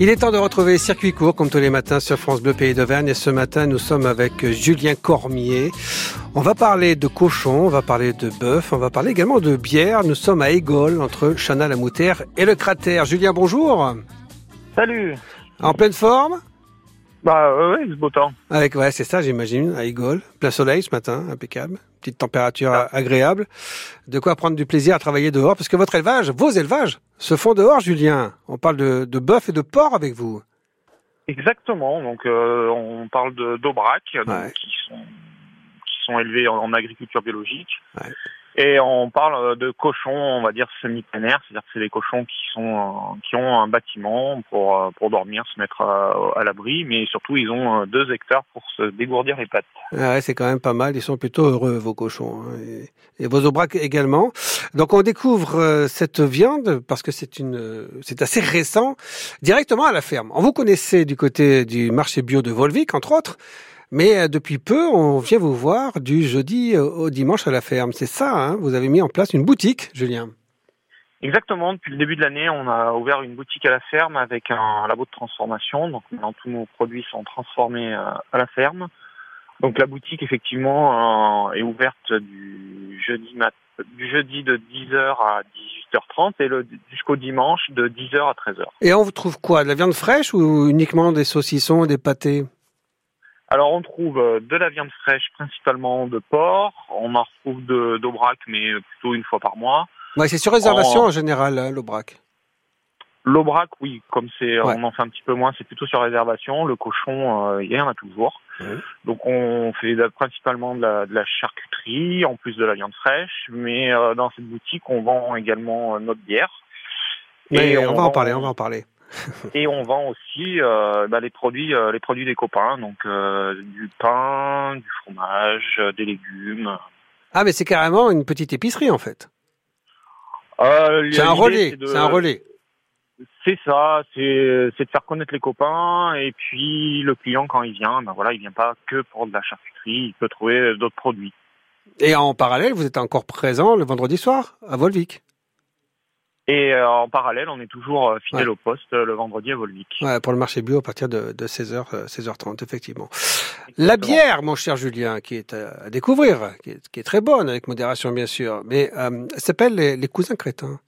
Il est temps de retrouver Circuit Court comme tous les matins sur France Bleu Pays d'Auvergne et ce matin nous sommes avec Julien Cormier. On va parler de cochon, on va parler de bœuf, on va parler également de bière. Nous sommes à Égole entre Chanal-la-Moutère et le cratère. Julien, bonjour. Salut. En pleine forme? Bah ouais, c'est beau temps. Avec ouais, c'est ça, j'imagine, à Égole. Plein soleil ce matin, impeccable. Petite température Ah. agréable. De quoi prendre du plaisir à travailler dehors parce que votre élevage, vos élevages, se font dehors, Julien. On parle de, de bœuf et de porc avec vous. Exactement. Donc euh, on parle d'aubrac, Ouais. qui sont qui sont élevés en, en agriculture biologique. Ouais. Et on parle euh, de cochons, on va dire semi-plein-air, c'est-à-dire que c'est des cochons qui sont euh, qui ont un bâtiment pour euh, pour dormir, se mettre à, l'abri, mais surtout ils ont deux hectares pour se dégourdir les pattes. Ah ouais, c'est quand même pas mal. Ils sont plutôt heureux, vos cochons. hein, Et, vos aubracs également. Donc, on découvre cette viande, parce que c'est une, c'est assez récent, directement à la ferme. On vous connaissait du côté du marché bio de Volvic, entre autres. Mais euh, depuis peu, on vient vous voir du jeudi au dimanche à la ferme. C'est ça, hein Vous avez mis en place une boutique, Julien. Exactement. Depuis le début de l'année, on a ouvert une boutique à la ferme avec un labo de transformation. Donc maintenant, tous nos produits sont transformés euh, à la ferme. Donc la boutique, effectivement, euh, est ouverte du jeudi mat du jeudi de 10h à 18h30 et jusqu'au dimanche de 10h à 13h. Et on vous trouve quoi? De la viande fraîche ou uniquement des saucissons et des pâtés? Alors on trouve euh, de la viande fraîche, principalement de porc. On en retrouve de d'aubrac, mais plutôt une fois par mois. Ouais, c'est sur réservation En- en général, hein, l'aubrac. L'aubrac, oui, comme c'est, Ouais. on en fait un petit peu moins, c'est plutôt sur réservation. Le cochon, euh, il y en a toujours. Donc on fait principalement de la, de la charcuterie, en plus de la viande fraîche. Mais euh, dans cette boutique, on vend également euh, notre bière. Mais Et on, va en parler, on va en parler. Et on vend aussi euh, bah, les produits, euh, les produits des copains, donc euh, du pain, du fromage, euh, des légumes. Ah, mais c'est carrément une petite épicerie en fait. Euh, C'est un relais, c'est un relais. C'est ça, c'est c'est de faire connaître les copains et puis le client quand il vient, ben voilà, il vient pas que pour de la charcuterie, il peut trouver d'autres produits. Et en parallèle, vous êtes encore présent le vendredi soir à Volvic. Et euh, en parallèle, on est toujours euh, fidèle Ouais. au poste euh, le vendredi à Volvic. Ouais, pour le marché bio à partir de, de 16h, euh, 16h30, effectivement. La bière, mon cher Julien, qui est à découvrir, qui est, qui est très bonne, avec modération bien sûr, mais euh, elle s'appelle les, les cousins crétins.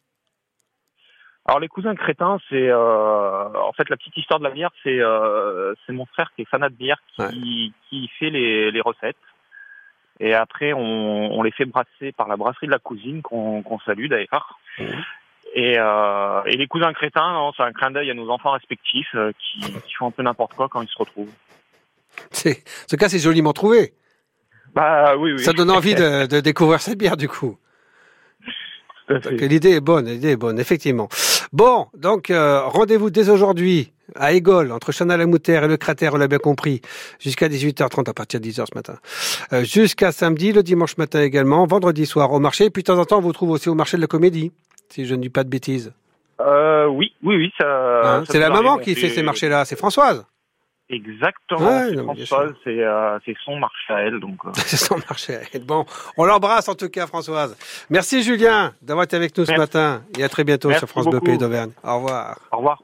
Alors les cousins crétins, c'est euh, en fait la petite histoire de la bière, c'est euh, mon frère qui est fanat de bière qui, qui fait les, les recettes. Et après, on, on les fait brasser par la brasserie de la cousine qu'on salue d'ailleurs. Mhm. Et, euh, et les cousins crétins, non, c'est un clin d'œil à nos enfants respectifs euh, qui, qui font un peu n'importe quoi quand ils se retrouvent. C'est, tout cas, c'est joliment trouvé. Bah oui, oui. Ça donne envie de, de découvrir cette bière, du coup. Tout à fait. Donc, L'idée est bonne, l'idée est bonne, effectivement. Bon, donc euh, rendez-vous dès aujourd'hui à Égole, entre Chanal-la-Moutère et le cratère, on l'a bien compris, jusqu'à 18h30 à partir de 10h ce matin. Euh, jusqu'à samedi, le dimanche matin également, vendredi soir au marché, et puis de temps en temps on vous trouve aussi au marché de la comédie, si je ne dis pas de bêtises. Euh, oui, oui, oui. Ça, Hein, ça c'est la maman qui fait ces marchés-là, c'est Françoise. Exactement. Ouais, non, Françoise, c'est euh, c'est son marché à elle, donc. euh, C'est son marché. Bon, on l'embrasse en tout cas, Françoise. Merci Julien d'avoir été avec nous ce matin, et à très bientôt Merci sur France Bleu. Pays d'Auvergne. Au revoir. au revoir.